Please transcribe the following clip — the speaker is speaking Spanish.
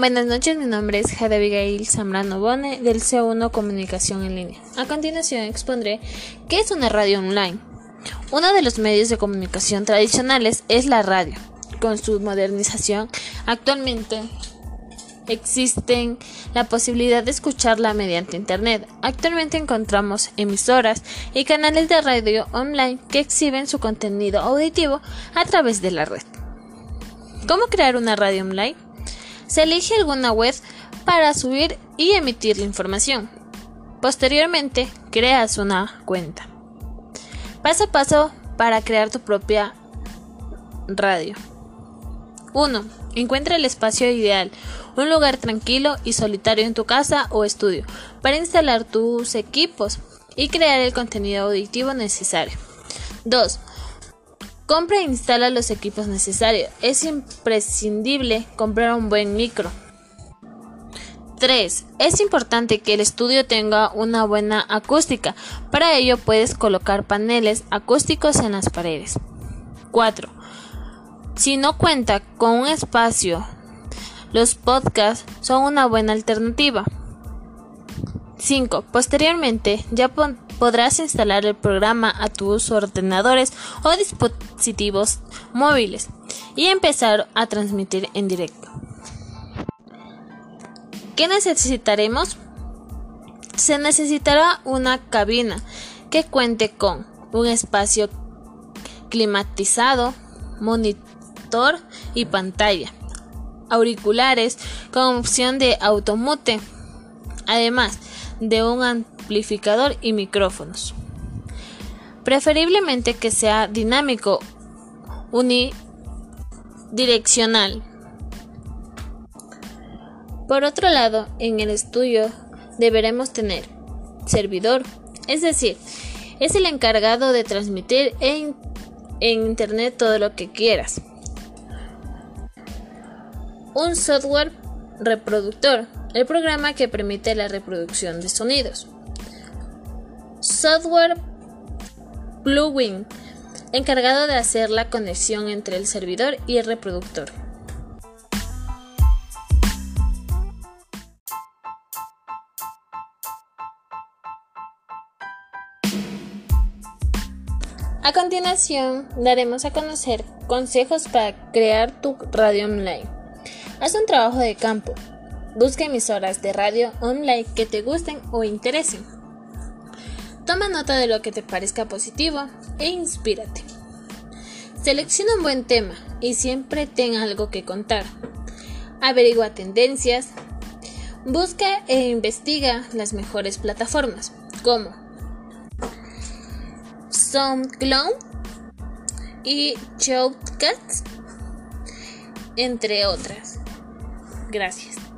Buenas noches, mi nombre es Jade Abigail Zambrano Bone del C1 Comunicación en Línea. A continuación expondré qué es una radio online. Uno de los medios de comunicación tradicionales es la radio. Con su modernización, actualmente existen la posibilidad de escucharla mediante Internet. Actualmente encontramos emisoras y canales de radio online que exhiben su contenido auditivo a través de la red. ¿Cómo crear una radio online? Se elige alguna web para subir y emitir la información. Posteriormente, creas una cuenta. Paso a paso para crear tu propia radio. 1. Encuentra el espacio ideal, un lugar tranquilo y solitario en tu casa o estudio para instalar tus equipos y crear el contenido auditivo necesario. 2. Compra e instala los equipos necesarios. Es imprescindible comprar un buen micro. 3. Es importante que el estudio tenga una buena acústica. Para ello puedes colocar paneles acústicos en las paredes. 4. Si no cuenta con un espacio, los podcasts son una buena alternativa. 5. Posteriormente, ya podrás instalar el programa a tus ordenadores o dispositivos móviles y empezar a transmitir en directo. ¿Qué necesitaremos? Se necesitará una cabina que cuente con un espacio climatizado, monitor y pantalla, auriculares con opción de automute, además de un amplificador y micrófonos. Preferiblemente que sea dinámico, unidireccional. Por otro lado, en el estudio deberemos tener servidor, es decir, es el encargado de transmitir en, en Internet todo lo que quieras. Un software reproductor, el programa que permite la reproducción de sonidos. Software plugin, encargado de hacer la conexión entre el servidor y el reproductor. A continuación, daremos a conocer consejos para crear tu radio online. Haz un trabajo de campo. Busca emisoras de radio online que te gusten o interesen. Toma nota de lo que te parezca positivo e inspírate. Selecciona un buen tema y siempre ten algo que contar. Averigua tendencias. Busca e investiga las mejores plataformas como SoundCloud y Shoutcast, entre otras. Gracias.